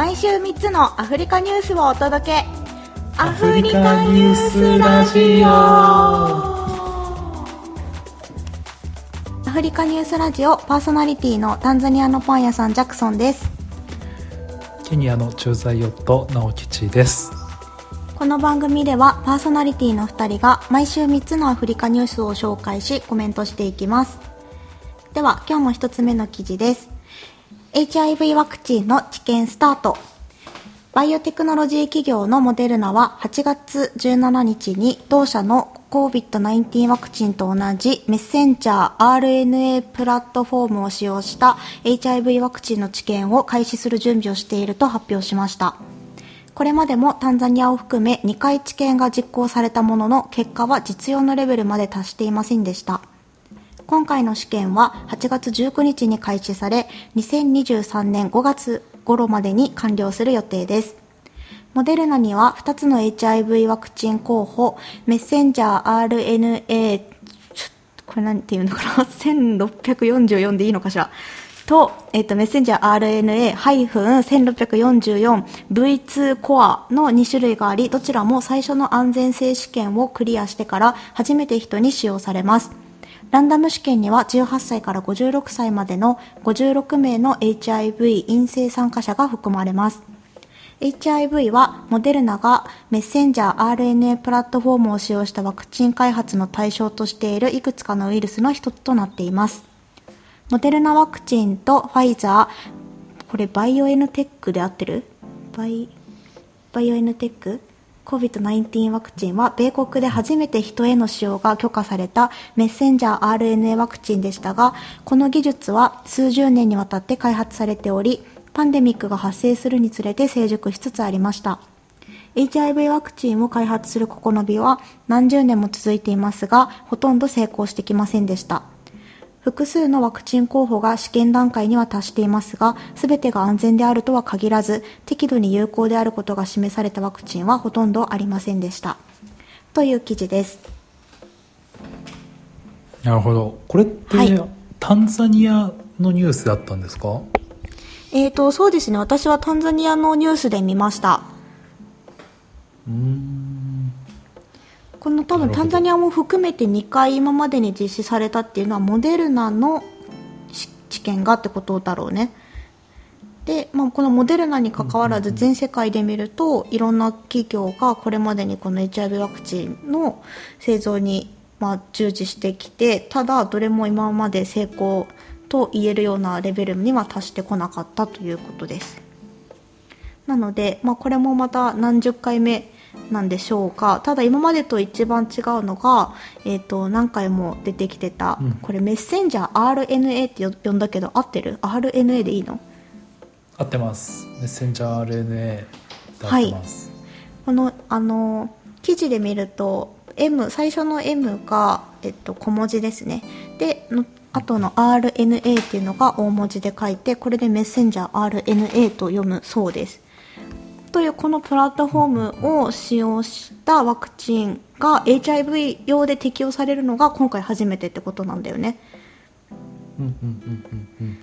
毎週3つのアフリカニュースをお届け。アフリカニュースラジオ。アフリカニュースラジオパーソナリティのタンザニアのパン屋さんジャクソンです。ケニアの駐在夫直吉です。この番組ではパーソナリティの2人が毎週3つのアフリカニュースを紹介しコメントしていきます。では今日も1つ目の記事です HIV ワクチンの治験スタートバイオテクノロジー企業のモデルナは8月17日に同社の COVID-19 ワクチンと同じメッセンジャー RNA プラットフォームを使用した HIV ワクチンの治験を開始する準備をしていると発表しました。これまでもタンザニアを含め2回治験が実行されたものの結果は実用のレベルまで達していませんでした。今回の試験は8月19日に開始され、2023年5月頃までに完了する予定です。モデルナには2つの HIV ワクチン候補、メッセンジャー RNA ちょっと、これなんていうのかな ?1644 でいいのかしら？と、えっ、と、メッセンジャー RNA-1644V2 コアの2種類があり、どちらも最初の安全性試験をクリアしてから初めて人に使用されます。ランダム試験には18歳から56歳までの56名の HIV 陰性参加者が含まれます。HIV はモデルナがメッセンジャー RNA プラットフォームを使用したワクチン開発の対象としているいくつかのウイルスの一つとなっています。モデルナワクチンとファイザー、これ BioNTech で合ってる？バイ、 BioNTech？COVID-19 ワクチンは米国で初めて人への使用が許可されたメッセンジャー RNA ワクチンでしたが、この技術は数十年にわたって開発されており、パンデミックが発生するにつれて成熟しつつありました。HIV ワクチンを開発する試みは何十年も続いていますが、ほとんど成功してきませんでした。複数のワクチン候補が試験段階には達していますが、すべてが安全であるとは限らず、適度に有効であることが示されたワクチンはほとんどありませんでした。という記事です。なるほど。これって、はい、タンザニアのニュースだったんですか？えっ、ー、と、そうですね。私はタンザニアのニュースで見ました。うん。この多分タンザニアも含めて2回今までに実施されたっていうのはモデルナの治験がってことだろうね。で、まあ、このモデルナにかかわらず全世界で見るといろんな企業がこれまでにこの HIV ワクチンの製造にまあ従事してきてただどれも今まで成功と言えるようなレベルには達してこなかったということですなので、まあ、これもまた何十回目なんでしょうか。ただ今までと一番違うのが、えーと、何回も出てきてた、うん、これメッセンジャー RNA って呼んだけど合ってる ?RNA でいいの？合ってます。メッセンジャー RNA で合ってます、はい、このあの記事で見ると M 最初の M が、えっと、小文字ですね。での後の RNA っていうのが大文字で書いてこれでメッセンジャー RNA と読むそうですというこのプラットフォームを使用したワクチンが HIV 用で適用されるのが今回初めてってことなんだよね。うんうんうんうん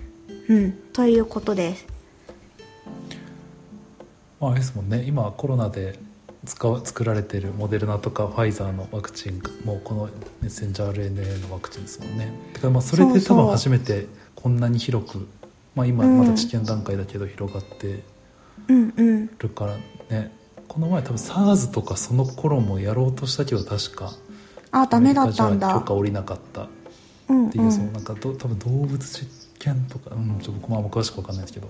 うん。うん、ということです。まあ、ですもんね今コロナで使う作られてるモデルナとかファイザーのワクチンもこのメッセンジャー RNA のワクチンですもんね。だからまあそれで多分初めてこんなに広くまあ、今まだ治験段階だけど広がって。うんうん。るからね。この前多分 SARS とかその頃もやろうとしたけど確か。あダメだったんだ。許可下りなかった。っていう、うんうん、そのなんかど多分動物実験とか、うん、ちょっと僕もあんま詳しく分かんないですけど。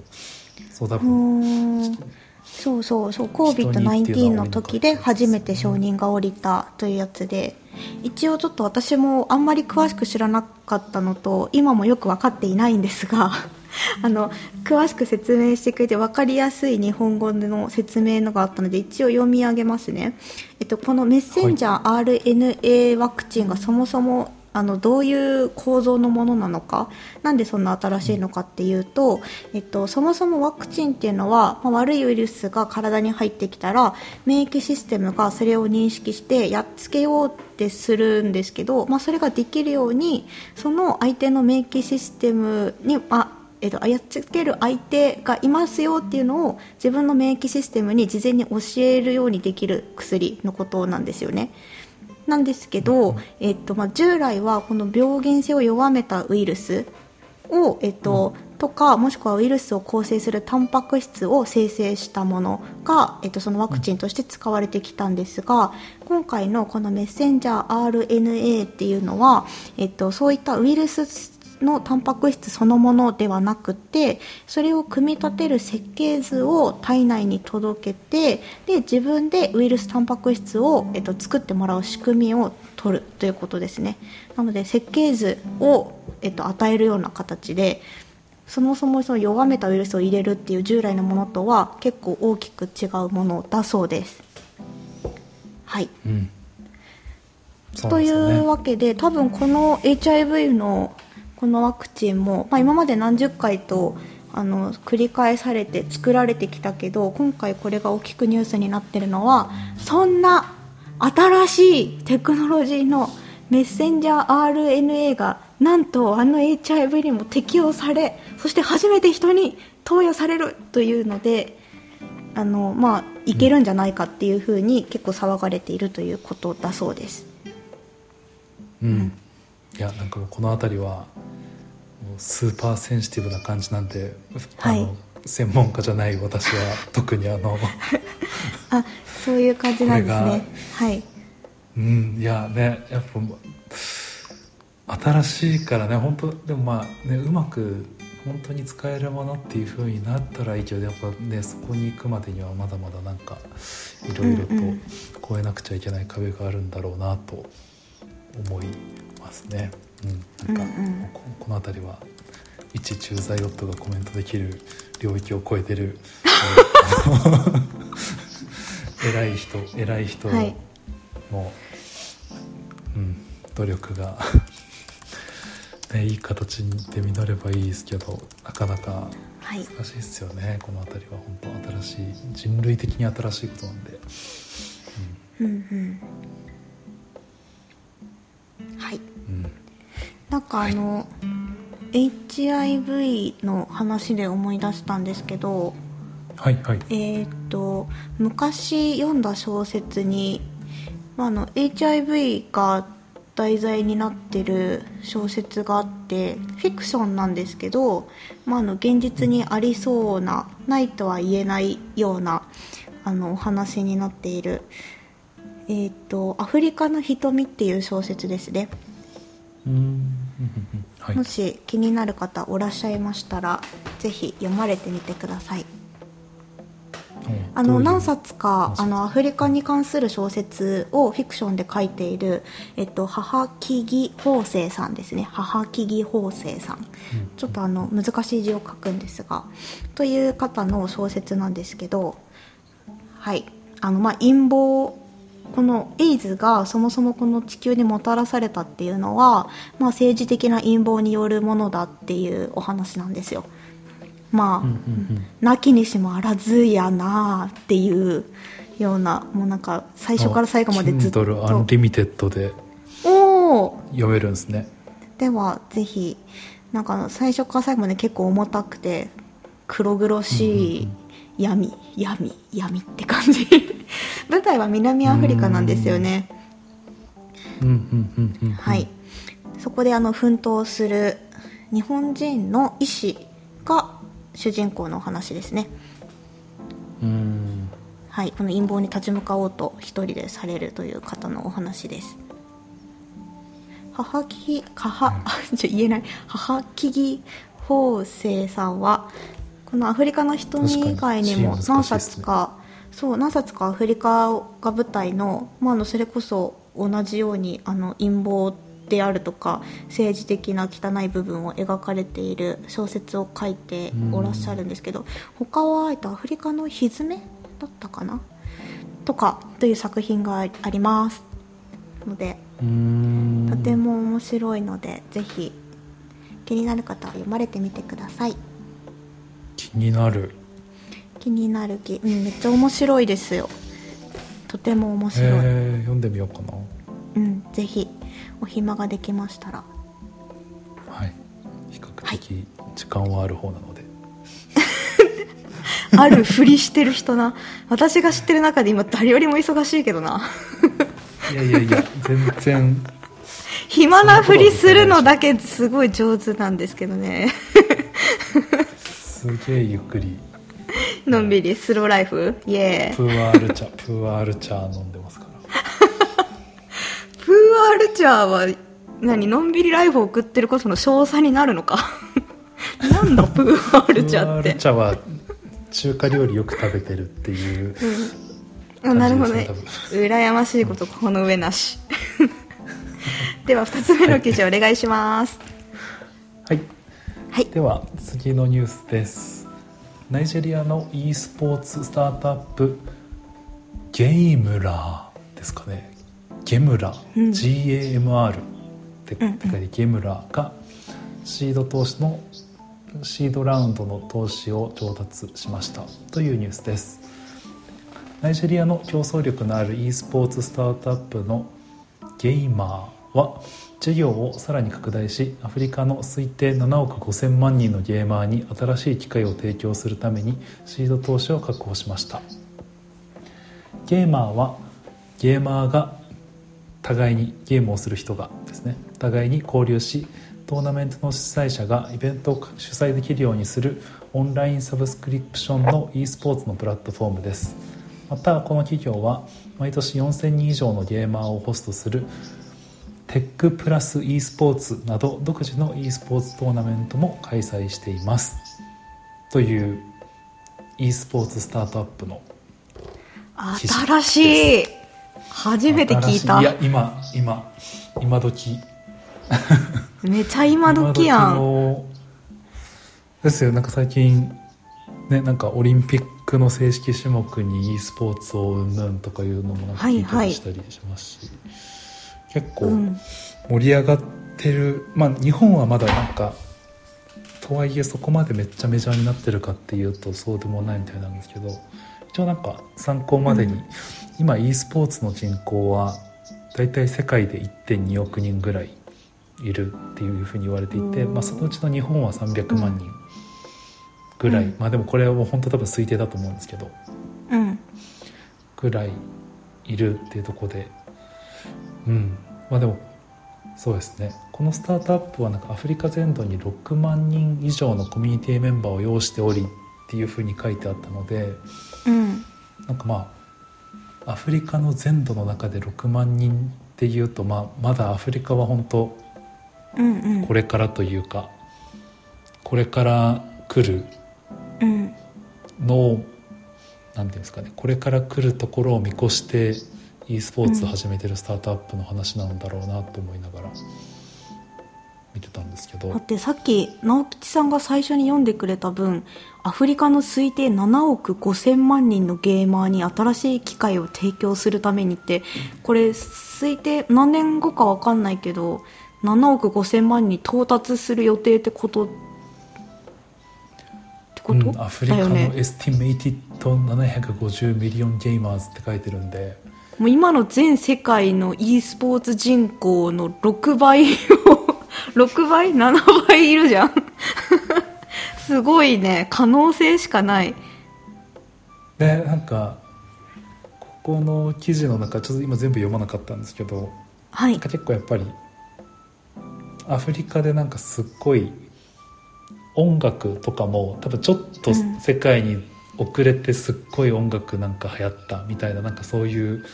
そう多分。そうそうそう。COVID-19 の時で初めて承認が下りたというやつで。一応ちょっと私もあんまり詳しく知らなかったのと今もよく分かっていないんですが あの詳しく説明してくれて分かりやすい日本語の説明のがあったので一応読み上げますね、えっと、このメッセンジャー RNA ワクチンがそもそもあのどういう構造のものなのかなんでそんな新しいのかっていうと、えっと、そもそもワクチンっていうのは、まあ、悪いウイルスが体に入ってきたら免疫システムがそれを認識してやっつけようってするんですけど、まあ、それができるようにその相手の免疫システムにあえっと、操っつける相手がいますよっていうのを自分の免疫システムに事前に教えるようにできる薬のことなんですよね。なんですけど、えっとまあ、従来はこの病原性を弱めたウイルスを、えっととかもしくはウイルスを構成するタンパク質を生成したものが、えっと、そのワクチンとして使われてきたんですが今回のこのメッセンジャー RNA っていうのは、えっと、そういったウイルスのタンパク質そのものではなくてそれを組み立てる設計図を体内に届けてで自分でウイルスタンパク質を、えっと、作ってもらう仕組みを取るということですね。なので設計図を、えっと、与えるような形でそもそもその弱めたウイルスを入れるっていう従来のものとは結構大きく違うものだそうです。はい、うん。というわけで多分この HIV のこのワクチンも、まあ、今まで何十回とあの繰り返されて作られてきたけど今回これが大きくニュースになってるのはそんな新しいテクノロジーのメッセンジャー RNA がなんとあの HIV にも適用されそして初めて人に投与されるというのであの、まあ、いけるんじゃないかっていうふうに結構騒がれているということだそうです。うん、いやなんかこの辺りはスーパーセンシティブな感じなんで、はい、あの専門家じゃない私は 特にあのあそういう感じなんですね。はい。うんいやねやっぱ新しいからね本当でもまあねうまく本当に使えるものっていうふうになったらいいけどやっぱねそこに行くまでにはまだまだなんかいろいろと越えなくちゃいけない壁があるんだろうなと思いますね。うん、なんか、うんうん、この辺りは一駐在夫がコメントできる領域を超えてる 偉い人偉い人の、はい、うん、努力が ね、いい形で実ればいいですけどなかなか難しいですよね、はい、この辺りは本当新しい人類的に新しいことなんで。うん、うんうんはい、うん、なんかあの、はい、HIV の話で思い出したんですけど、はいはい、えっ、と昔読んだ小説に、まあ、あの HIV が題材になってる小説があってフィクションなんですけど、まあ、あの現実にありそうなないとは言えないようなあのお話になっているえっ、ー、と「アフリカの瞳」っていう小説ですね。はい、もし気になる方おらっしゃいましたらぜひ読まれてみてください。あの何冊かあのアフリカに関する小説をフィクションで書いている、えっと、母木義法生さんですね。母木義法生さん、ちょっとあの難しい字を書くんですがという方の小説なんですけどはい。あのまあ陰謀このエイズがそもそもこの地球にもたらされたっていうのは、まあ、政治的な陰謀によるものだっていうお話なんですよ。まあ、なきにしもあらずやなっていうようなもうなんか最初から最後までずっと。Kindle アンリミテッドで読めるんですね。ではぜひなんか最初から最後まで結構重たくて黒々しい闇闇闇って感じ。舞台は南アフリカなんですよね。はい。そこであの奮闘する日本人の医師が主人公のお話ですね。はい。この陰謀に立ち向かおうと一人でされるという方のお話です。母木母 ちょ言えない。母木義法生さんはこのアフリカの瞳以外にも何冊か、ね、そう何冊かアフリカが舞台の,、まあ、のそれこそ同じようにあの陰謀であるとか政治的な汚い部分を描かれている小説を書いておらっしゃるんですけど他は、えっと、アフリカのひずめだったかな？とかという作品がありますのでとても面白いのでぜひ気になる方は読まれてみてください。気になる。気になる気、うん、めっちゃ面白いですよ。とても面白い、えー、読んでみようかな。うんぜひ。お暇ができましたら。はい。比較的的時間はある方なので、あるふりしてる人な。私が知ってる中で今誰よりも忙しいけどな。いやいやいや全然。暇なふりするのだけすごい上手なんですけどねすげえゆっくり。のんびりスローライフ？イエーイ。プーアール茶プーアール茶飲んでますから。プーアールチャーは何？のんびりライフを送ってることの詳細になるのか？なんだプーアールチャープーアーってル茶は中華料理よく食べてるっていう、あなるほどね。羨ましいことこの上なし。では2つ目の記事お願いします。はいはい。では次のニュースです。ナイジェリアの e スポーツスタートアップゲイムラーですかね。ゲムラ、うん。GAMR って書いてゲムラがシード投資のシードラウンドの投資を調達しました。というニュースです。ナイジェリアの競争力のある e スポーツスタートアップのゲイマーは事業をさらに拡大しアフリカの推定7億5000万人のゲーマーに新しい機会を提供するためにシード投資を確保しました。ゲーマーはゲーマーが互いにゲームをする人がですね互いに交流しトーナメントの主催者がイベントを主催できるようにするオンラインサブスクリプションの e スポーツのプラットフォームです。またこの企業は毎年4000人以上のゲーマーをホストするテックプラス e スポーツなど独自の e スポーツトーナメントも開催しています。という e スポーツスタートアップの新しい。初めて聞いた。い。や今今今時。めちゃ今時やん。のですよ。なんか最近ねなんかオリンピックの正式種目に e スポーツをうんぬんとかいうのもなんか聞いたりしたりしますし、結構うん。盛り上がってる、まあ日本はまだなんかとはいえそこまでめっちゃメジャーになってるかっていうとそうでもないみたいなんですけど一応なんか参考までに、うん。今 e スポーツの人口はだいたい世界で1.2億人ぐらいいるっていうふうに言われていて、うん。まあ、そのうちの日本は300万人ぐらい、うん。まあでもこれはもう本当多分推定だと思うんですけど。うん。ぐらいいるっていうところでうん。まあでもそうですね。このスタートアップはなんかアフリカ全土に6万人以上のコミュニティメンバーを要しておりっていうふうに書いてあったのでうん。なんかまあアフリカの全土の中で6万人っていうと、まあ、まだアフリカは本当うんうん。これからというかこれから来るうん。のをなんていうんですかねこれから来るところを見越して e スポーツを始めてるスタートアップの話なんだろうなと思いながら見てたんですけど。だってさっき直吉さんが最初に読んでくれた分アフリカの推定7億5000万人のゲーマーに新しい機会を提供するためにってこれ推定何年後か分かんないけど7億5000万に到達する予定ってことってこと、うん、アフリカの estimated 750 million gamers って書いてるんでもう今の全世界の e スポーツ人口の6倍を 6倍 ?7 倍いるじゃん。すごいね。可能性しかない。でなんかここの記事の中ちょっと今全部読まなかったんですけどはい。なんか結構やっぱりアフリカでなんかすっごい音楽とかも多分ちょっとうん。世界に遅れてすっごい音楽なんか流行ったみたいななんかそういう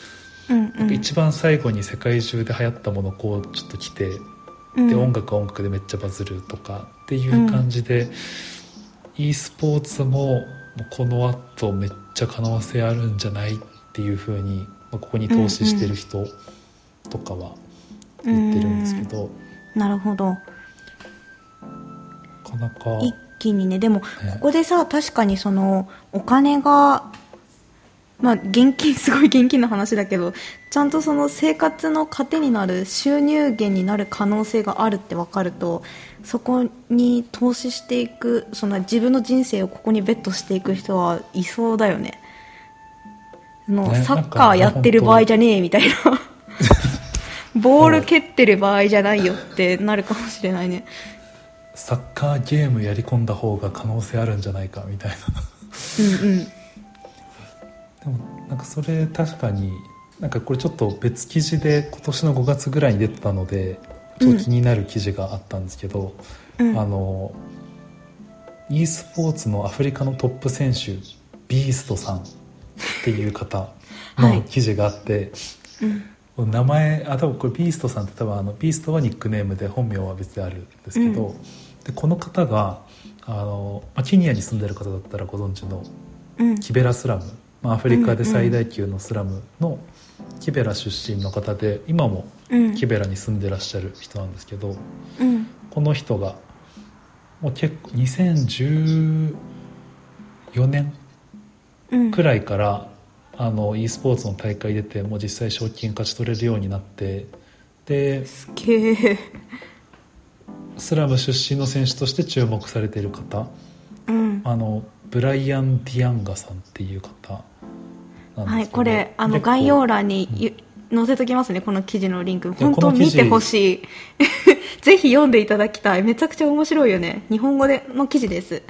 うんうん。一番最後に世界中で流行ったものをこうちょっと来てうん。で音楽は音楽でめっちゃバズるとかっていう感じで、e スポーツもこの後めっちゃ可能性あるんじゃないっていうふうに、まあ、ここに投資してる人とかは言ってるんですけど、なるほど。なかなか。一気にね。でもここでさ確かにそのお金がまあ現金すごい現金の話だけどちゃんとその生活の糧になる収入源になる可能性があるって分かるとそこに投資していくその自分の人生をここにベットしていく人はいそうだよね。あのねサッカーやってる場合じゃねえみたいな。ボール蹴ってる場合じゃないよってなるかもしれないね。サッカーゲームやり込んだ方が可能性あるんじゃないかみたいな。うんうんでもなんかそれ確かになんかこれちょっと別記事で今年の5月ぐらいに出てたのでちょっと気になる記事があったんですけど、うん。あの e スポーツのアフリカのトップ選手ビーストさんっていう方 はい。の記事があって、うん。名前あ多分これビーストさんって多分あのビーストはニックネームで本名は別であるんですけど、うん。でこの方があの、まあ、ケニアに住んでる方だったらご存知のうん。キベラスラム、まあ、アフリカで最大級のスラムのキベラ出身の方で今もうん。キベラに住んでらっしゃる人なんですけどうん。この人がもう結構2014年うん。くらいからあの e スポーツの大会出てもう実際賞金勝ち取れるようになってでスラム出身の選手として注目されている方。うん。あのブライアン・ディアンガさんっていう方はいこれあの概要欄にゆ載せときますねこの記事のリンク。や本当見てほしい。ぜひ読んでいただきたい。めちゃくちゃ面白いよね。日本語での記事です。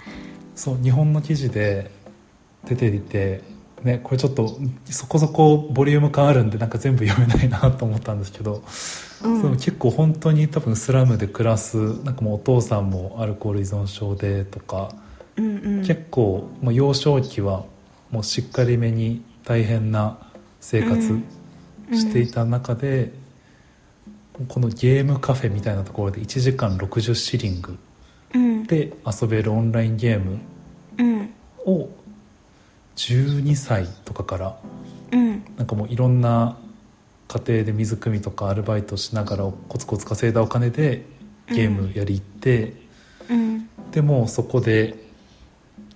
そう日本の記事で出ていて、ね、これちょっとそこそこボリューム感あるんでなんか全部読めないなと思ったんですけど、うん。その結構本当に多分スラムで暮らすなんかもうお父さんもアルコール依存症でとか、うんうん。結構もう幼少期はもうしっかりめに大変な生活うん。していた中で、このゲームカフェみたいなところで1時間60シリングうん。で遊べるオンラインゲームうん。を12歳とかからうん。なんかもういろんな家庭で水汲みとかアルバイトしながらコツコツ稼いだお金でゲームやり行って、うん。でもうそこで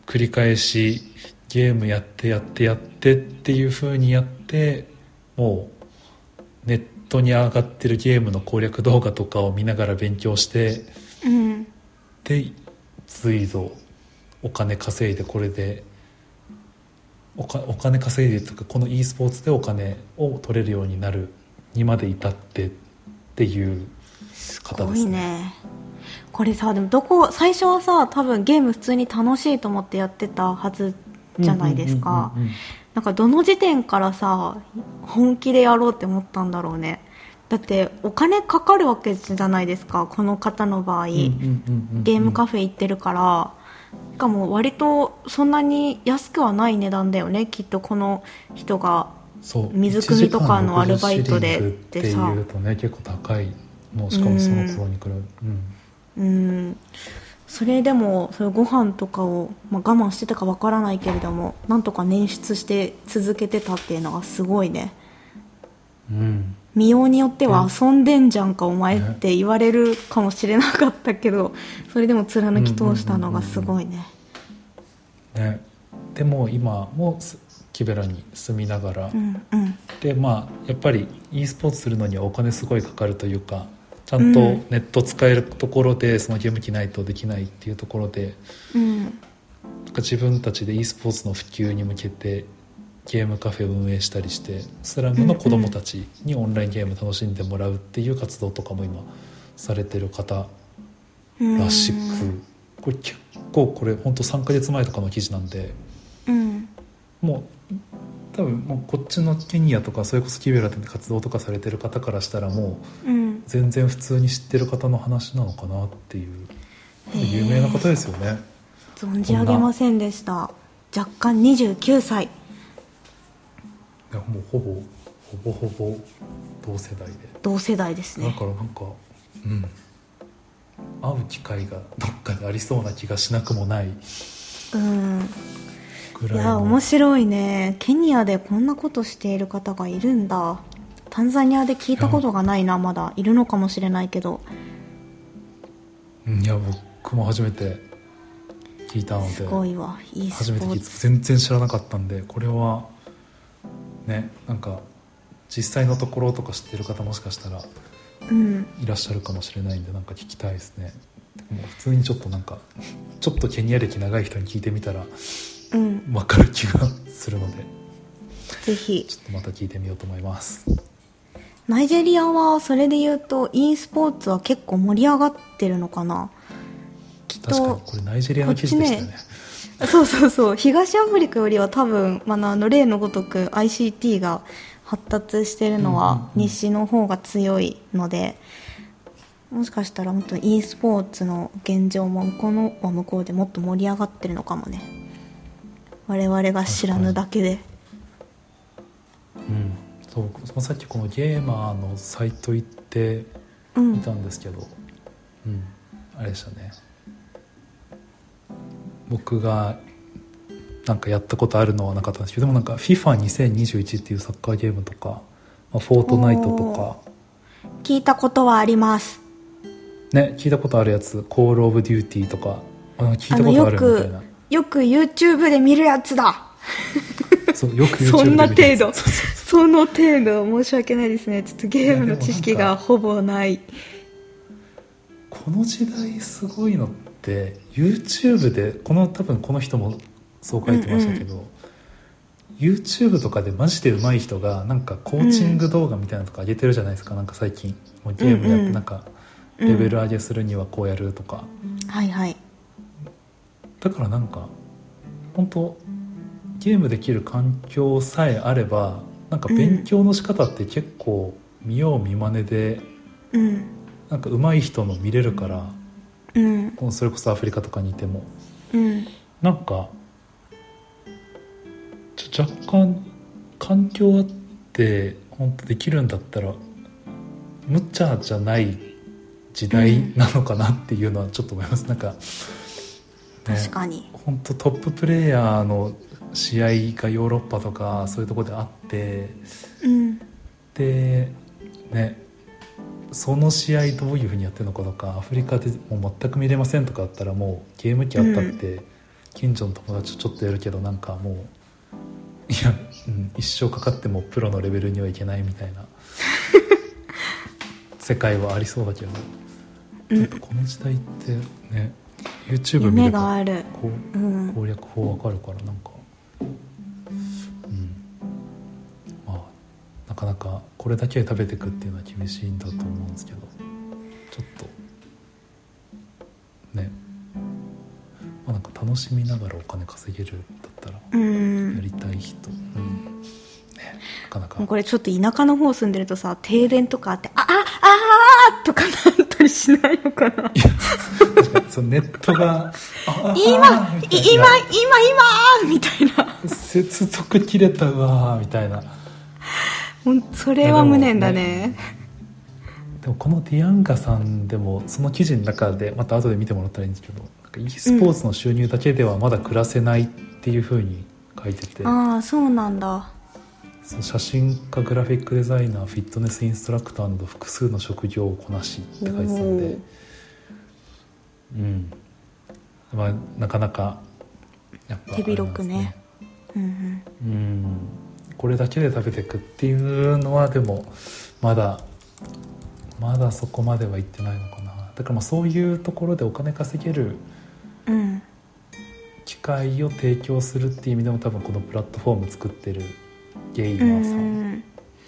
繰り返しゲームやってやってやってっていう風にやってもうネットに上がってるゲームの攻略動画とかを見ながら勉強してうんで随ぞお金稼いでこれでお金稼いでとかこの e スポーツでお金を取れるようになるにまで至ってっていう方すごいですねね。これさでもどこ最初はさ多分ゲーム普通に楽しいと思ってやってたはずじゃないですか。なんかどの時点からさ本気でやろうって思ったんだろうね。だってお金かかるわけじゃないですかこの方の場合、ゲームカフェ行ってるから。しかも割とそんなに安くはない値段だよね。きっとこの人が水汲みとかのアルバイトで1時間60シリングっていうとね結構高いの。しかもその頃に比べうん。うんそれでもそれご飯とかを、まあ、我慢してたかわからないけれどもなんとか捻出して続けてたっていうのがすごいね。うん。見ようによってはうん遊んでんじゃんかお前って言われるかもしれなかったけどそれでも貫き通したのがすごいね。ね、でも今もすキベラに住みながら、うんうん。でまあやっぱり e スポーツするのにはお金すごいかかるというかちゃんとうん。ネット使えるところでそのゲーム機ないとできないっていうところでうん。なんか自分たちで e スポーツの普及に向けてゲームカフェを運営したりしてスラムの子どもたちにオンラインゲーム楽しんでもらうっていう活動とかも今されてる方うんらしくこれ結構これ本当3ヶ月前とかの記事なんでうん。もう多分もうこっちのケニアとかそれこそキベラで活動とかされてる方からしたらもううん。全然普通に知ってる方の話なのかなっていうへー。有名な方ですよね。存じ上げませんでした。若干29歳。いやもうほぼほぼほぼ同世代で。同世代ですだねからなんかうん。会う機会がどっかでありそうな気がしなくもない。うんいや面白いね。ケニアでこんなことしている方がいるんだ。タンザニアで聞いたことがないなまだ。いるのかもしれないけど。うんいや僕も初めて聞いたので。すごいわ。いいス初めて聞いポーツて全然知らなかったんでこれはねなんか実際のところとか知ってる方もしかしたらうん。いらっしゃるかもしれないんでなんか聞きたいですね。もう普通にちょっとなんかちょっとケニア歴長い人に聞いてみたらうん分かる気がするので。ぜひ。ちょっとまた聞いてみようと思います。ナイジェリアはそれで言うと e スポーツは結構盛り上がってるのかな？きっ確かにとこれナイジェリアの記事でしたよね。そうそうそう。東アフリカよりは多分、まあ、あの例のごとく ICT が発達してるのはうん西の方が強いので、もしかしたら本当に e スポーツの現状も向こうのは向こうでもっと盛り上がってるのかもね我々が知らぬだけで。うん。そうさっきこのゲーマーのサイト行ってうん。見たんですけど。うん、あれでしたね。僕がなんかやったことあるのはなかったんですけどでもなんか FIFA2021 っていうサッカーゲームとか、まあ、フォートナイトとか。聞いたことはあります。ね聞いたことあるやつ。コール・オブ・デューティーとか。あ聞いたことあるみたいなよく YouTube で見るやつだ。そうよく YouTube そんな程度。その程度申し訳ないですね。ちょっとゲームの知識がほぼない。この時代すごいのって YouTube でこの多分この人もそう書いてましたけど、YouTube とかでマジで上手い人がなんかコーチング動画みたいなのとか上げてるじゃないですか、なんか最近もうゲームやってうんうん。なんかうんレベル上げするにはこうやるとか、はいはいだからなんか本当ゲームできる環境さえあればなんか勉強の仕方って結構見よう見まねでうん。なんか上手い人の見れるからうん。それこそアフリカとかにいても。うん。なんか若干環境あって本当できるんだったら無茶じゃない時代なのかなっていうのはちょっと思います、なんか、ね確かに。本当トッププレーヤーの試合がヨーロッパとかそういうところであってうん。でねその試合どういうふうにやってるのかとかアフリカでもう全く見れませんとかだったらもうゲーム機あったって、近所の友達とちょっとやるけどなんかもういや、うん、一生かかってもプロのレベルにはいけないみたいな 世界はありそうだけどうん。やっぱこの時代ってね YouTube 見夢ればがある。こううん。攻略法わかるからなんか。うん。まあなかなかこれだけで食べていくっていうのは厳しいんだと思うんですけど。ちょっとね。まあなんか楽しみながらお金稼げるんだったらうやんりたい人。うん。ねなかなか。これちょっと田舎の方住んでるとさ停電とかあってあああーとかなったりしないのかなそのネットが あ今今今今みたいな。接続切れたわーみたいな。それは無念だね。でもこのディアンガさんでもその記事の中でまた後で見てもらったらいいんですけど e スポーツの収入だけではまだ暮らせないっていうふうに書いてて、ああそうなん。だその写真家グラフィックデザイナーフィットネスインストラクターなど複数の職業をこなしって書いてたんでうん。まあなかなかやっぱ手広くね。あうんうん。これだけで食べていくっていうのはでもまだまだそこまではいってないのかな。だからまあそういうところでお金稼げるうん機会を提供するっていう意味でも多分このプラットフォーム作ってるゲイうマーさんん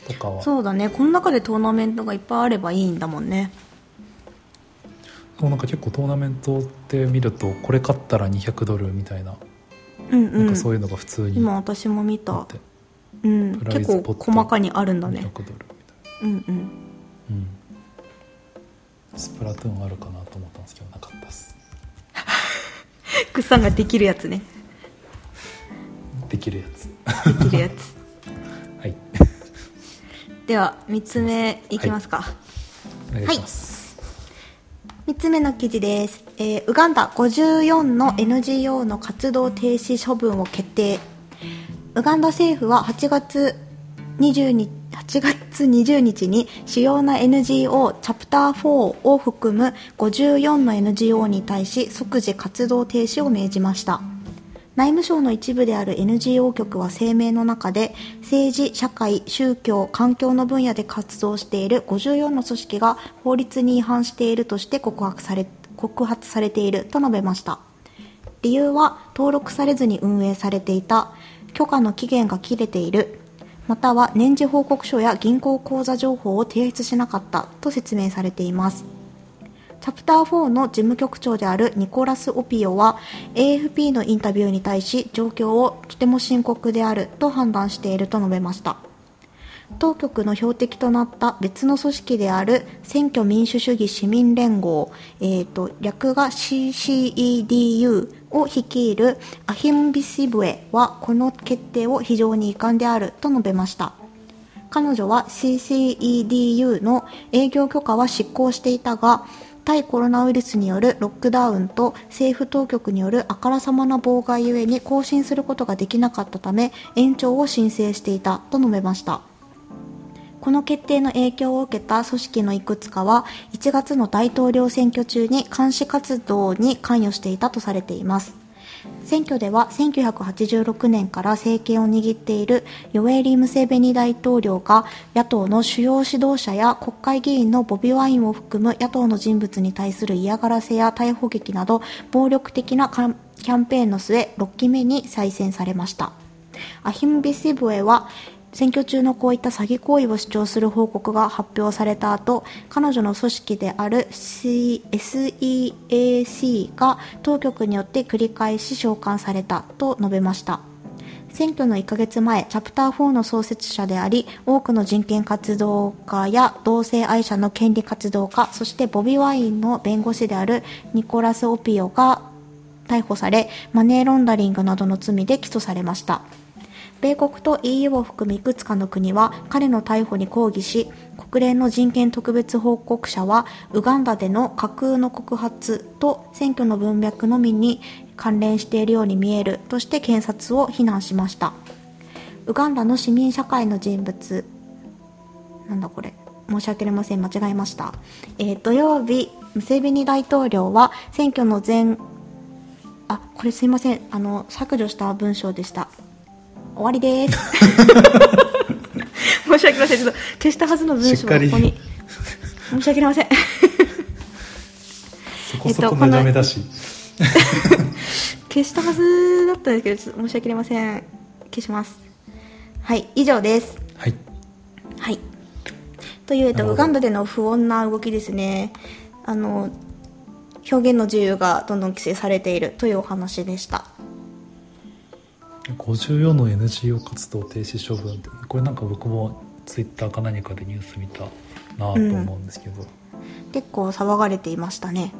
とかは、そうだね。この中でトーナメントがいっぱいあればいいんだもんねもうなんか結構トーナメントって見るとこれ勝ったら200ドルみたいな,、うんうん。なんかそういうのが普通に今私も見た。てうん。結構細かにあるんだ200ねドルみたいな。うんうん。うん。スプラトゥーンあるかなと思ったんですけどなかったです。クッさんができるやつね。できるやつ。できるやつ。はい。では3つ目いきます。か、お願いします、3つ目の記事です、えーウガンダ54の NGO の活動停止処分を決定。ウガンダ政府は8月20日8月20日に主要な NGO チャプター4を含む54の NGO に対し即時活動停止を命じました。内務省の一部である NGO 局は声明の中で政治、社会、宗教、環境の分野で活動している54の組織が法律に違反しているとして告白され告発されていると述べました。理由は登録されずに運営されていた許可の期限が切れているまたは年次報告書や銀行口座情報を提出しなかったと説明されています。チャプター4の事務局長であるニコラス・オピオは AFP のインタビューに対し状況をとても深刻であると判断していると述べました。当局の標的となった別の組織である選挙民主主義市民連合、えーと、略が CCEDU を率いるアヒンビシブエはこの決定を非常に遺憾であると述べました。彼女は CCEDU の営業許可は執行していたが対コロナウイルスによるロックダウンと政府当局によるあからさまな妨害ゆえに更新することができなかったため延長を申請していたと述べました。この決定の影響を受けた組織のいくつかは1月の大統領選挙中に監視活動に関与していたとされています。選挙では1986年から政権を握っているヨエリ・ムセベニ大統領が野党の主要指導者や国会議員のボビ・ワインを含む野党の人物に対する嫌がらせや逮捕劇など暴力的なキャンペーンの末6期目に再選されました。アヒム・ビシブエは選挙中のこういった詐欺行為を主張する報告が発表された後彼女の組織である SEAC が当局によって繰り返し召喚されたと述べました。選挙の1ヶ月前チャプター4の創設者であり多くの人権活動家や同性愛者の権利活動家そしてボビ・ワインの弁護士であるニコラス・オピオが逮捕されマネーロンダリングなどの罪で起訴されました。米国と EU を含むいくつかの国は彼の逮捕に抗議し国連の人権特別報告者はウガンダでの架空の告発と選挙の文脈のみに関連しているように見えるとして検察を非難しました。ウガンダの市民社会の人物なんだこれ申し訳ありません間違えました、えー、土曜日ムセビニ大統領は選挙の前あこれすいませんあの削除した文章でした。終わりです。申し訳ありません。ちょっと消したはずの文章がここに。申し訳ありません。そこそこ長めだし、えっと、消したはずだったんですけど申し訳ありません。消します。はい以上です。はい。はい。という、えっと、ウガンダでの不穏な動きですね。あの表現の自由がどんどん規制されているというお話でした54の NGO 活動停止処分ってこれなんか僕もツイッターか何かでニュース見たなと思うんですけど、うん、結構騒がれていましたね。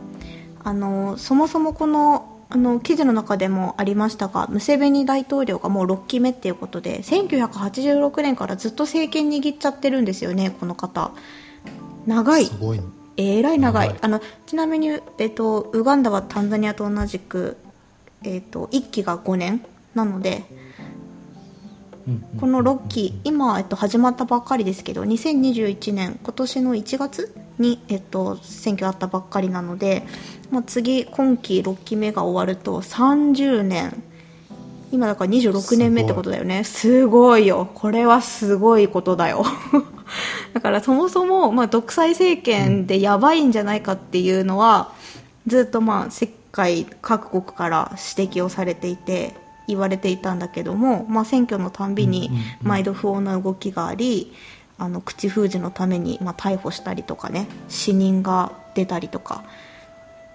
あのそもそもこのあの記事の中でもありましたがムセベニ大統領がもう6期目っていうことで1986年からずっと政権握っちゃってるんですよねこの方。長い。えらい長い。あのちなみに、えっと、ウガンダはタンザニアと同じく、えっと、1期が5年なので、この6期今、えっと、始まったばっかりですけど2021年今年の1月に、えっと、選挙あったばっかりなので、まあ、次今期6期目が終わると30年。今だから26年目ってことだよね。すごいよ。これはすごいことだよ。だからそもそも、まあ、独裁政権でやばいんじゃないかっていうのはずっとまあ世界各国から指摘をされていて言われていたんだけども、まあ、選挙のたんびに毎度不穏な動きがあり、あの口封じのために、まあ、逮捕したりとかね死人が出たりとか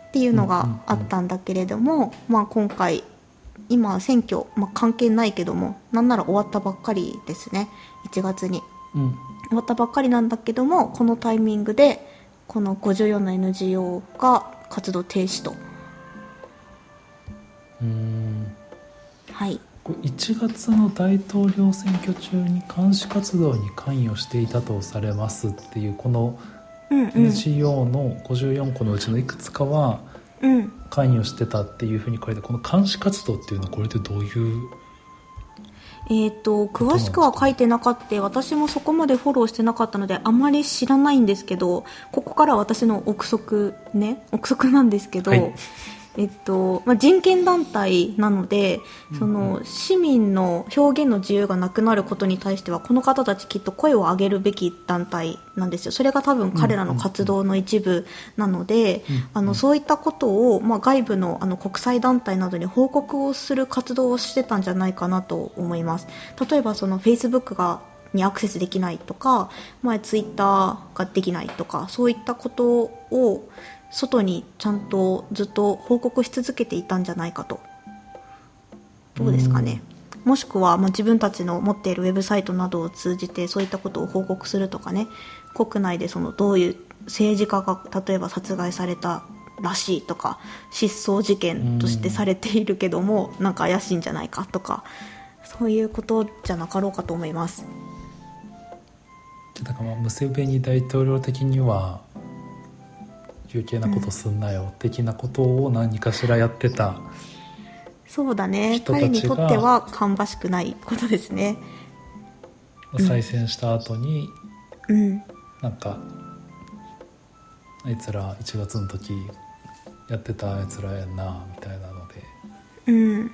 っていうのがあったんだけれども、まあ、今回今選挙、まあ、関係ないけどもなんなら終わったばっかりですね1月に、うん、終わったばっかりなんだけどもこのタイミングでこの54の NGO が活動停止と。うんはい。1月の大統領選挙中に監視活動に関与していたとされますっていうこの NGO の54個のうちのいくつかは関与してたっていうふうに書いてこの監視活動っていうのはこれってどういうえーと、詳しくは書いてなかった。私もそこまでフォローしてなかったのであまり知らないんですけどここから私の憶測ね憶測なんですけど、はい、えっとまあ、人権団体なのでその市民の表現の自由がなくなることに対してはこの方たちきっと声を上げるべき団体なんですよ。それが多分彼らの活動の一部なので、あのそういったことを、まあ、外部のあの国際団体などに報告をする活動をしてたんじゃないかなと思います。例えばそのフェイスブックがにアクセスできないとか、まあ、ツイッターができないとかそういったことを外にちゃんとずっと報告し続けていたんじゃないかと。どうですかね、もしくは、まあ、自分たちの持っているウェブサイトなどを通じてそういったことを報告するとかね。国内でそのどういう政治家が例えば殺害されたらしいとか失踪事件としてされているけども、なんか怪しいんじゃないかとかそういうことじゃなかろうかと思います。だからまあムセベニ大統領的には余計なことすんなよ、的なことを何かしらやってたそうだね。彼にとっては芳しくないことですね。再選した後に、うん。なんかあいつら1月の時やってたやつらやんなみたいなので。うん。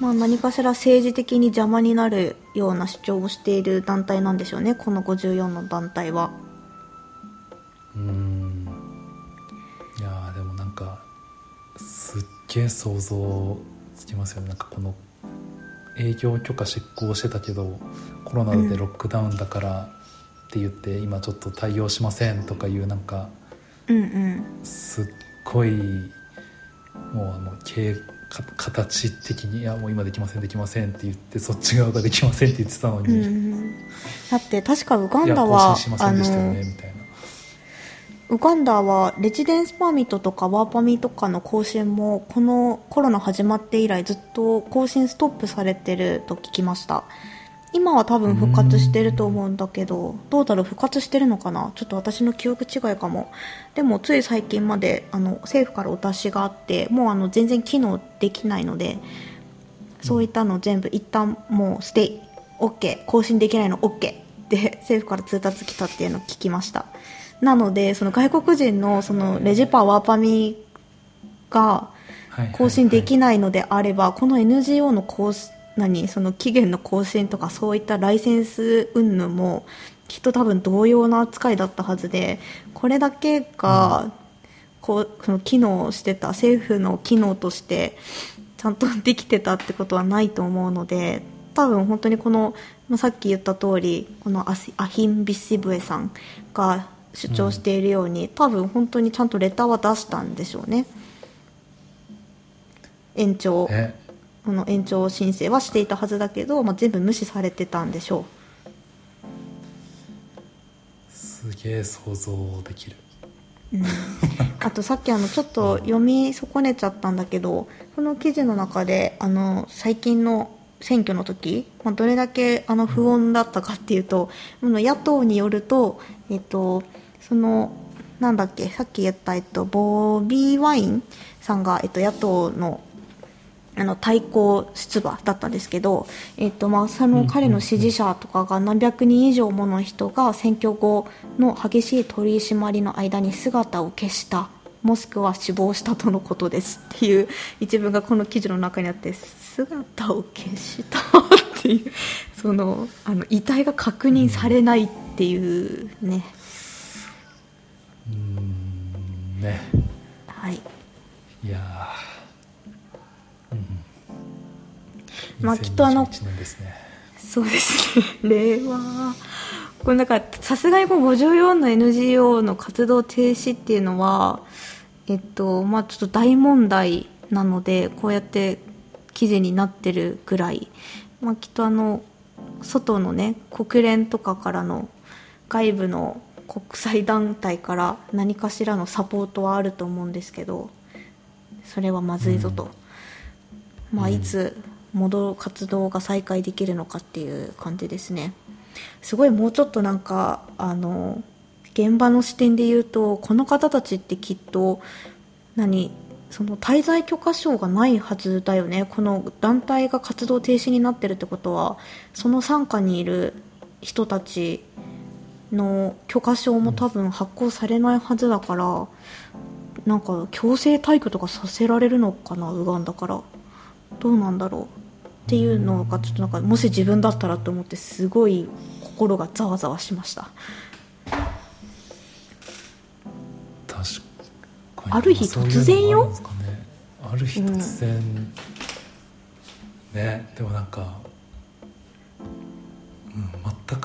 まあ何かしら政治的に邪魔になるような主張をしている団体なんでしょうね。この54の団体はうーん。いやーでもなんかすっげえ想像つきますよね。なんかこの営業許可執行してたけどコロナでロックダウンだからって言って、今ちょっと対応しませんとかいうなんかうんうん。すっごいもうあの経か形的に「いやもう今できませんできません」って言ってそっち側ができませんって言ってたのうに「んだって確かウガンダは新しませあんでしたよね」の。ウガンダはレジデンスパーミットとかワーパミとかの更新もこのコロナ始まって以来ずっと更新ストップされてると聞きました。今は多分復活してると思うんだけどどうだろう復活してるのかな？ちょっと私の記憶違いかも。でもつい最近まであの政府からお達しがあってもうあの全然機能できないのでそういったの全部一旦もうステイ。OK 更新できないの OK って政府から通達来たっていうのを聞きました。なのでその外国人のそのレジパワーパミがはい更新できないのであればこの NGO の更新何その期限の更新とかそういったライセンス云々もきっと多分同様な扱いだったはずでこれだけがこうその機能してた政府の機能としてちゃんとできてたってことはないと思うので多分本当にこの、まあさっき言った通りこのアヒン・ビシブエさんが主張しているように、多分本当にちゃんとレターは出したんでしょうね。延長。え？この延長申請はしていたはずだけど、まあ、全部無視されてたんでしょすげえ想像できる。う、うん、あとさっきあのちょっと読み損ねちゃったんだけどこの記事の中であの最近の選挙の時、まあ、どれだけあの不穏だったかっていうと、この野党によると、えっと、そのなんだっけさっき言った、えっと、ボビー・ワインさんが、えっと、野党のあの対抗出馬だったんですけど、えっとまあ、その彼の支持者とかが何百人以上もの人が選挙後の激しい取り締まりの間に姿を消したもしくは死亡したとのことですっていう一文がこの記事の中にあって姿を消した っていうそのあの遺体が確認されないっていうね、うーんね。はい、いやー。うんまあきっとあの2021年ですね。そうですね。令和。これなんかさすがにこの54の NGO の活動停止っていうのはえっとまあちょっと大問題なのでこうやって記事になってるぐらい、まあ、きっとあの外のね国連とかからの外部の国際団体から何かしらのサポートはあると思うんですけどそれはまずいぞと、まあ、うんいつ戻る活動が再開できるのかっていう感じですね。すごいもうちょっとなんかあの現場の視点で言うとこの方たちってきっと何その滞在許可証がないはずだよね。この団体が活動停止になってるってことはその傘下にいる人たちの許可証も多分発行されないはずだからなんか強制退去とかさせられるのかなウガンダから。どうなんだろう。っていうのがちょっとなんかもし自分だったらと思ってすごい心がざわざわしました。確かに。ある日突然よ？ある日突然、ねでもなんか、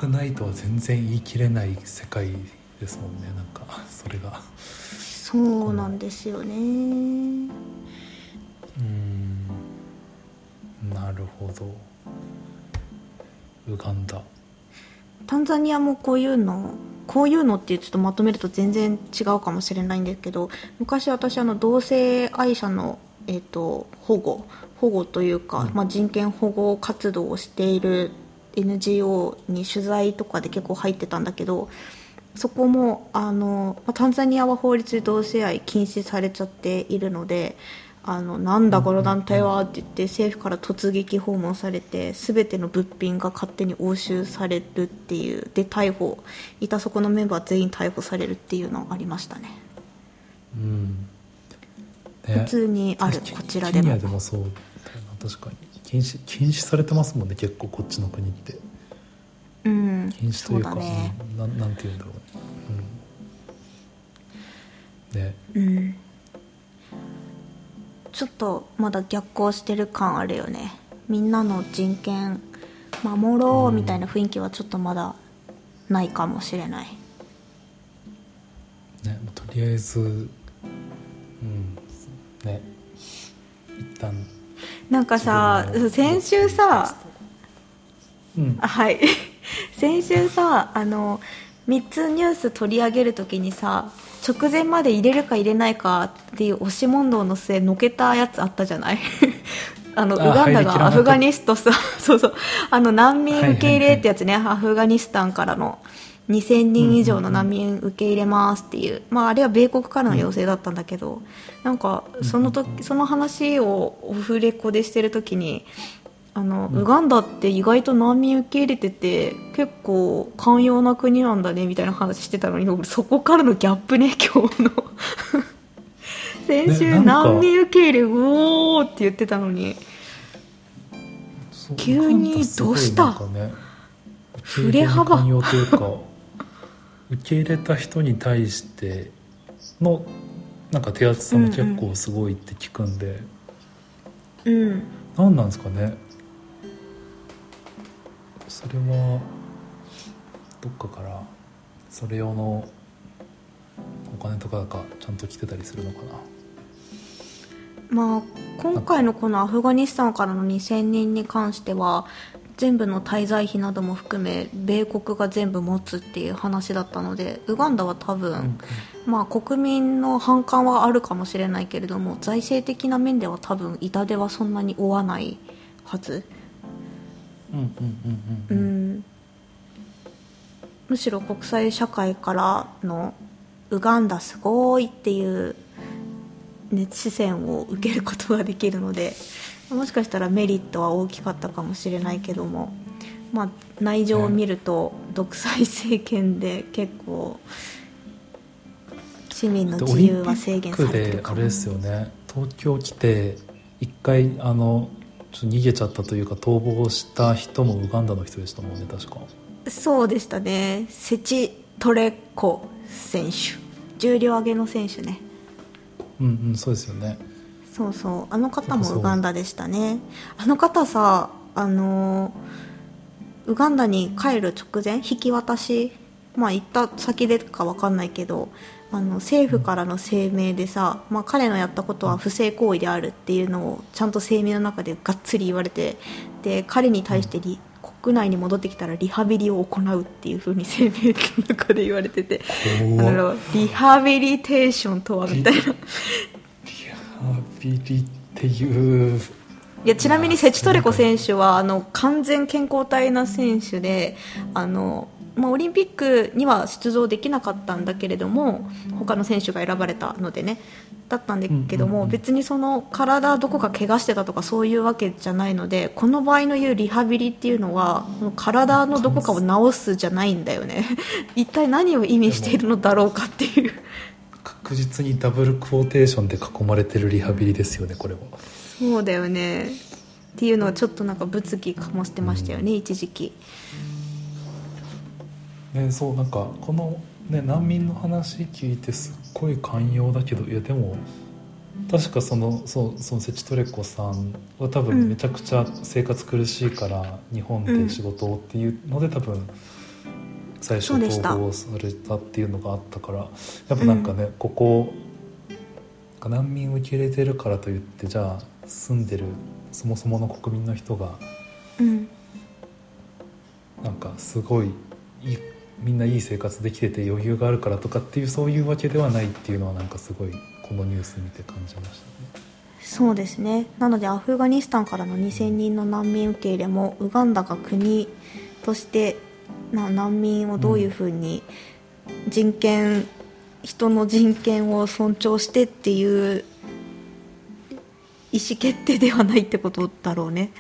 くないとは全然言い切れない世界でですもんねなんかそれが。そうなんですよね。うん。なるほど。ウガンダ。タンザニアもこういうのこういうのってちょっとまとめると全然違うかもしれないんですけど昔私あの同性愛者の、えーと、保護保護というか、うん、まあ、人権保護活動をしている NGO に取材とかで結構入ってたんだけどそこもあのタンザニアは法律で同性愛禁止されちゃっているのであのなんだこの団体はって言って政府から突撃訪問されて全ての物品が勝手に押収されるっていうで逮捕いたそこのメンバー全員逮捕されるっていうのありましたね。うん。ね、普通にあるこちらでも。でもそう確かに禁止禁止されてますもんね結構こっちの国って。うん禁止というかうね、ななんて言うんだろう。ね。うん。ねちょっとまだ逆行してる感あるよね。みんなの人権守ろうみたいな雰囲気はちょっとまだないかもしれない、ねとりあえずうんね。一旦なんかさ先週さ、うん、はい。先週さあの3つニュース取り上げるときにさ直前まで入れるか入れないかっていう押し問答の末のけたやつあったじゃない？あのウガンダがアフガニストさ そうそう。あの難民受け入れってやつね、アフガニスタンからの2000人以上の難民受け入れますっていう、まあ、あれは米国からの要請だったんだけど、なんかその時その話をオフレコでしてる時にあの、ウガンダって意外と難民受け入れてて結構寛容な国なんだねみたいな話してたのにそこからのギャップね今日の。先週、難民受け入れうおーって言ってたのに。急にどうした、ね、振れ幅。寛容というか受け入れた人に対してのなんか手厚さも結構すごいって聞くんで、うん、うん、何なんですかね。それはどっかからそれ用のお金とかがちゃんと来てたりするのかな。まあ今回のこのアフガニスタンからの2000人に関しては全部の滞在費なども含め米国が全部持つっていう話だったのでウガンダは多分、うん、まあ、国民の反感はあるかもしれないけれども財政的な面では多分痛手はそんなに負わないはず。むしろ国際社会からのウガンダすごいっていう熱視線を受けることができるのでもしかしたらメリットは大きかったかもしれないけども、まあ、内情を見ると独裁政権で結構市民の自由は制限されてるかも。あれですよね。東京来て一回あの逃げちゃったというか逃亡した人もウガンダの人でしたもんね確か。そうでしたね。セチトレコ選手。重量挙げの選手ねうんうんそうですよね。そうそうあの方もウガンダでしたね。あの方さあのウガンダに帰る直前引き渡しまあ行った先でか分かんないけどあの政府からの声明でさ、まあ、彼のやったことは不正行為であるっていうのをちゃんと声明の中でがっつり言われてで彼に対して、国内に戻ってきたらリハビリを行うっていうふうに声明の中で言われててあのリハビリテーションとはみたいな。リハビリっていう。いやちなみにセチトレコ選手はあの完全健康体な選手であのまあ、オリンピックには出場できなかったんだけれども他の選手が選ばれたのでねだったんだけども、別にその体どこか怪我してたとかそういうわけじゃないのでこの場合の言うリハビリっていうのは体のどこかを治すじゃないんだよね。一体何を意味しているのだろうかっていう。確実にダブルクォーテーションで囲まれてるリハビリですよねこれは。そうだよね。っていうのはちょっとなんか物議かもしてましたよね、うん、一時期。ね、そうなんかこの、ね、難民の話聞いてすっごい寛容だけどいやでも確かそのそうそのセチトレコさんは多分めちゃくちゃ生活苦しいから日本で仕事をっていうので多分最初統合されたっていうのがあったからやっぱなんかね、ここ難民を受け入れてるからといってじゃあ住んでるそもそもの国民の人がうん。なんかすごいいいみんないい生活できてて余裕があるからとかっていうそういうわけではないっていうのはなんかすごいこのニュース見て感じましたね。そうですねなのでアフガニスタンからの2000人の難民受け入れもウガンダが国として難民をどういうふうに人権人の人権を尊重してっていう意思決定ではないってことだろうね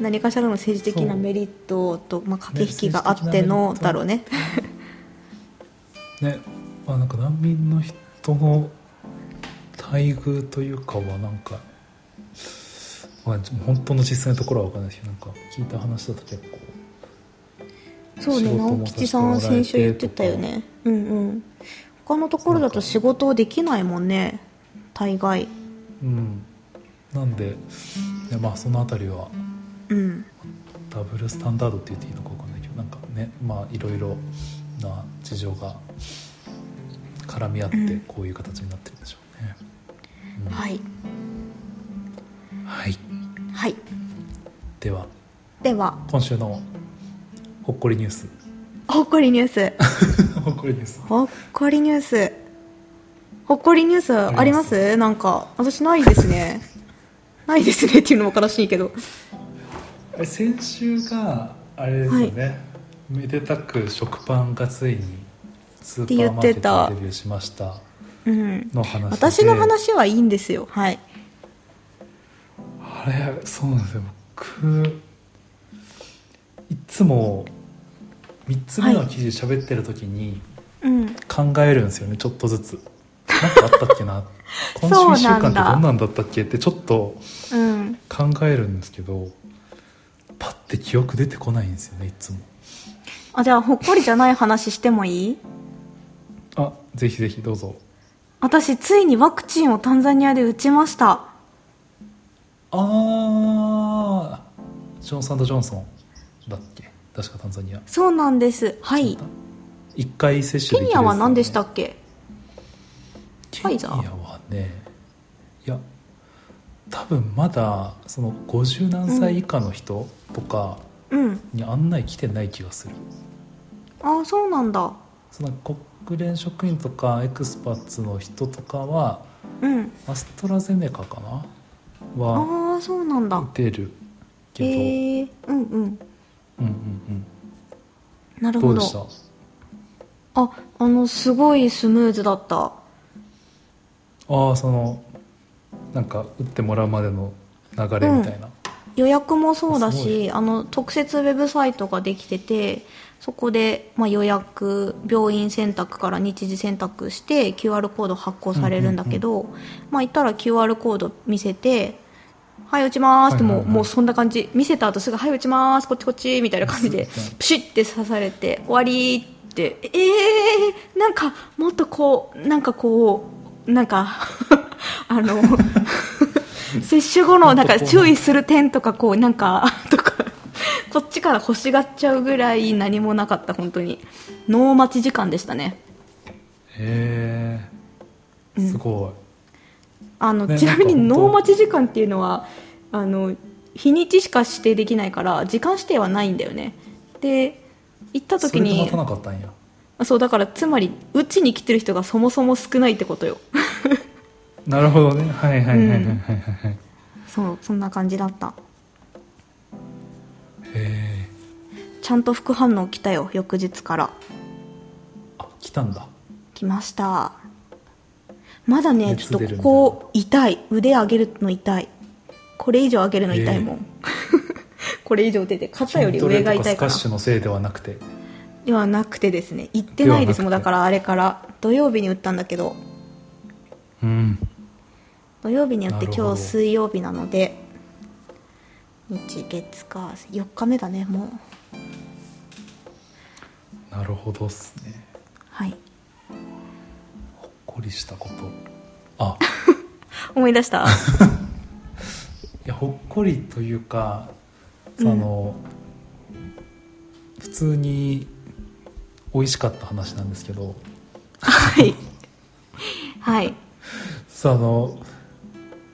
何かしらの政治的なメリットと、まあ、駆け引きがあってのだろうね。ねまあなんか難民の人の待遇というかはなんか、まあ、本当の実際のところは分からないしなんか聞いた話だと結構そうね直吉さんは先週言ってたよね。うんうん。他のところだと仕事できないもんね。大概。うん。なんで、ね、まあその辺りはうん。ダブルスタンダードって言っていいのか分かんないけどなんかねまあいろいろな事情が絡み合ってうん。こういう形になってるんでしょうね、うん。はい。はい。はい。ではでは。今週のほっこりニュース。ほっこりニュース。ほっこりニュース。ほっこりニュース。ほっこりニュースあります？なんか私ないですね。ないですねっていうのも悲しいけどえ先週があれですよね、めでたく食パンがついにスーパーマーケットでデビューしました。うん。の話で。私の話はいいんですよ。はい。あれそうなんですよ。僕いつも3つ目の記事喋ってる時にうん。考えるんですよね、ちょっとずつ。なんかあったっけな。今週1週間ってどんなんだったっけってちょっとうん。考えるんですけどパッて記憶出てこないんですよねいつも。あじゃあほっこりじゃない話してもいい？あぜひぜひどうぞ。私ついにワクチンをタンザニアで打ちました。ああジョンソンジョンソンだっけ？確かタンザニアそうなんです。はい。一回接種できるケニアは何でしたっっけ？ケニアはね多分まだその50何歳以下の人とかうん。に案内来てない気がする、ああそうなんだ。その国連職員とかエクスパッツの人とかはうん。アストラゼネカかな？はああそうなんだ。打てるけど、へえうんうん。うんうんうん。なるほど。どうでした？ああのすごいスムーズだった。ああそのなんか打ってもらうまでの流れみたいな、予約もそうだしあの特設ウェブサイトができててそこで、まあ、予約病院選択から日時選択して QR コード発行されるんだけど、まあ行ったら QR コード見せて「はい打ちます」ってもう,、もうそんな感じ。見せた後すぐ「はい打ちますこっちこっち」みたいな感じでプシッて刺されて終わりってえー、なんかもっとこうなんかこうなんかあの接種後のなんか注意する点とかこうなんか とかこっちから欲しがっちゃうぐらい何もなかった本当に。ノー待ち時間でしたね。へえすごあの、ねちなみにノー待ち時間っていうのはあの日にちしか指定できないから時間指定はないんだよね。で行ったい、そ時にれで待たなかったんや。あそうだからつまりうちに来てる人がそもそも少ないってことよなるほどね。はいはいはいはいはい。はい、そうそんな感じだった。へえ。ちゃんと副反応来たよ翌日から。あ来たんだ。来ました。まだねちょっとここ痛い。腕上げるの痛い。これ以上上げるの痛いもん、これ以上出て肩より上が痛いからかスカッシュのせいではなくて。ではなくてですね。行ってないですもん。だからあれから土曜日に打ったんだけど。うん土曜日に打って今日水曜日なので日月か。4日目だねもう。なるほどっすね。はい。ほっこりしたこと。あ。思い出した。いやほっこりというかその、普通に美味しかった話なんですけど。はい。はい。さああの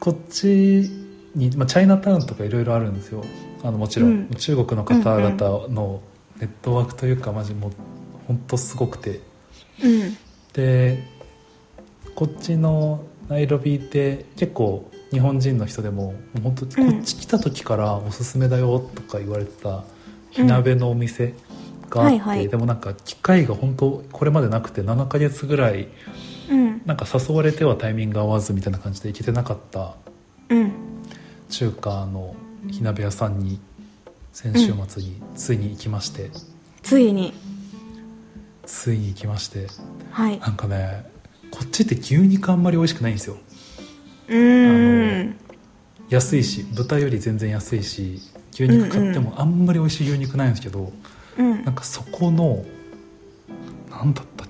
こっちに、まあ、チャイナタウンとかいろいろあるんですよ。あのもちろん、うん。中国の方々のネットワークというかマジもう本当すごくて。うん。でこっちのナイロビって結構日本人の人でも本当こうん。っち来た時からおすすめだよとか言われてた火鍋のお店があって、でもなんか機会が本当これまでなくて7ヶ月ぐらいうん。なんか誘われてはタイミング合わずみたいな感じで行けてなかったうん。中華の火鍋屋さんに先週末についに行きまして、ついに。ついに行きましてはい。なんかねこっちって牛肉あんまり美味しくないんですよ。うーん安いし豚より全然安いし牛肉買ってもあんまり美味しい牛肉ないんですけど、うん。なんかそこの何だった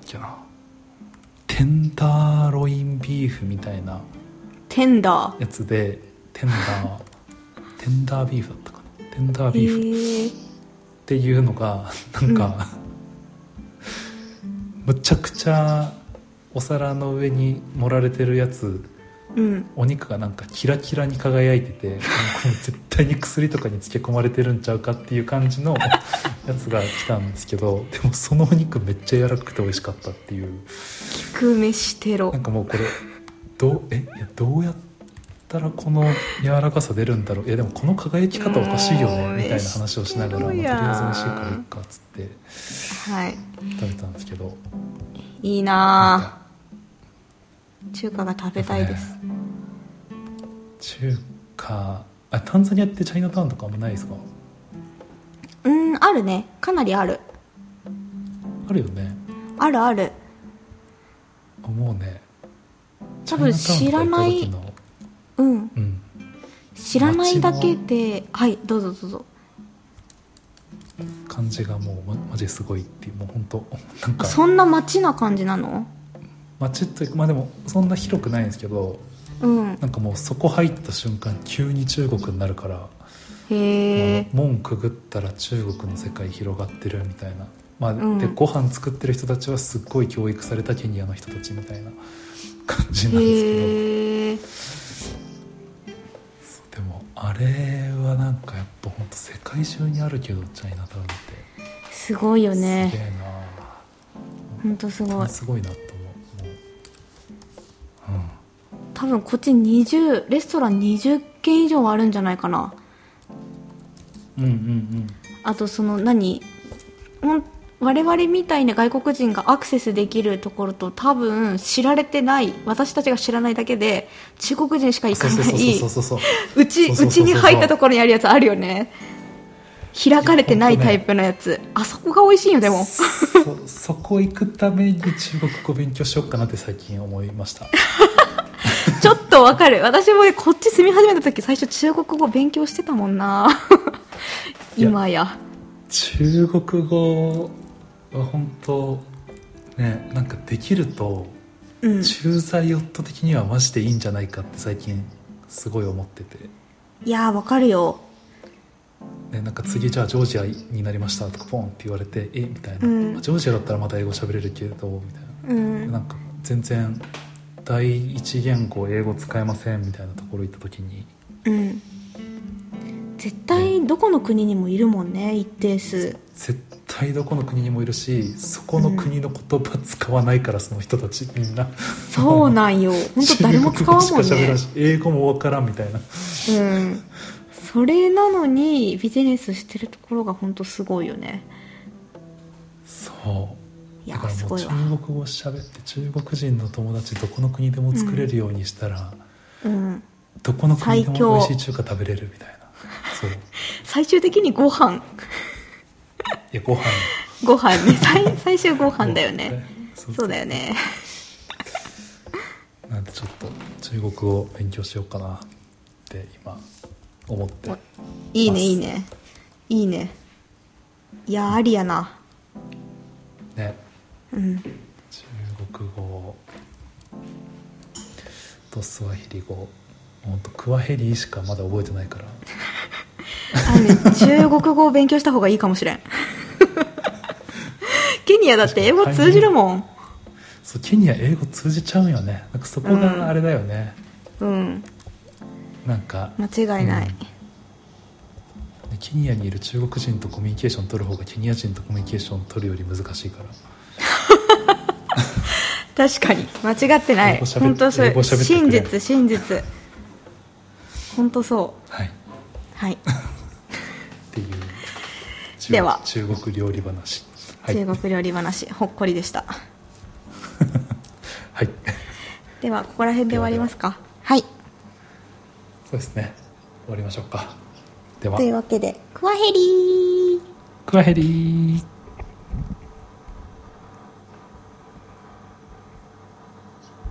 テンダーロインビーフみたいなテンダー。やつでテンダー テンダービーフだったかな。テンダーへビーフ。ー。っていうのがなんか、むちゃくちゃお皿の上に盛られてるやつ。うん。お肉がなんかキラキラに輝いててこれ絶対に薬とかに漬け込まれてるんちゃうかっていう感じの やつが来たんですけどでもそのお肉めっちゃ柔らかくて美味しかったっていう聞く飯テロ。なんかもうこれどうえいやどうやったらこの柔らかさ出るんだろう。いやでもこの輝き方おかしいよねみたいな話をしながら、まあとりあえず美味しいからいいかっつってはい。食べたんですけど。いいな中華が食べたいです。中華あタンザニアってチャイナタウンとかあんまないですか？うんあるね。かなりある。あるよね。あるあるもうね。多分知らないうん。うん。知らないだけではいどうぞどうぞ。感じがもうまマジすごいっていうもう本当なんか。そんな街な感じなの？街っていうかまあでもそんな広くないんですけどうん。なんかもうそこ入った瞬間急に中国になるから、へえまあ門くぐったら中国の世界広がってるみたいな、まあうん。でご飯作ってる人たちはすっごい教育されたケニアの人たちみたいな感じなんですけど。でもあれはなんかやっぱ本当世界中にあるけどチャイナタウンって。すごいよすげねえほんとすなごい。すごいなと思う。もう、うん、多分こっち20レストラン20軒以上あるんじゃないかな。うんうんうん。あとその何？ほん我々みたいな外国人がアクセスできるところと多分知られてない私たちが知らないだけで中国人しか行かないそうそうそううちそう。ちに入ったところにあるやつあるよね。開かれてないタイプのやつ、あそこが美味しいよでも。そそこ行くために中国語勉強しようかなって最近思いました。ちょっとわかる。私もねこっち住み始めた時最初中国語勉強してたもんな。今や中国語は本当ねなんかできるとうん。駐在夫的にはマジでいいんじゃないかって最近すごい思ってて、いやーわかるよ。ね、なんか次じゃあジョージアになりましたとかポンって言われてえみたいな、うんまあジョージアだったらまた英語喋れるけどみたいな。うん。なんか全然第一言語英語使えませんみたいなところ行った時に。うん。絶対どこの国にもいるもんね一定数。絶対どこの国にもいるしそこの国の言葉使わないからその人たちみんな。そうなんよ。本当誰も使わんもんね。英語もわからんみたいな。うん。それなのにビジネスしてるところが本当すごいよね。そう。だからもう中国語喋って中国人の友達どこの国でも作れるようにしたら、うん。どこの国でも美味しい中華食べれるみたいな。そう。い 最終的にご飯やご飯。ご飯。ね 最最終ご飯だよね。そうだよね。なんでちょっと中国語を勉強しようかなって今思っていいねいいね。いいね。いやありやな。ね。うん。中国語。とスワヒリ語。本当クワヘリしかまだ覚えてないから。あのね中国語を勉強した方がいいかもしれんケニニアだって英語通じるもん。そうケニア英語通じちゃうよね。なんかそこがあれだよね、うん。なんか。間違いない、うん。ケニアにいる中国人とコミュニケーション取る方がケニア人とコミュニケーション取るより難しいから。確かに。間違ってない。本当それ真れ実真実。本当そう。はい。っはい、ていう。中では。中国料理話はい。中国料理話ほっこりでした。はい。ではここら辺で終わりますか。はい。そうですね。終わりましょうか。では。というわけでクワヘリー。クワヘリー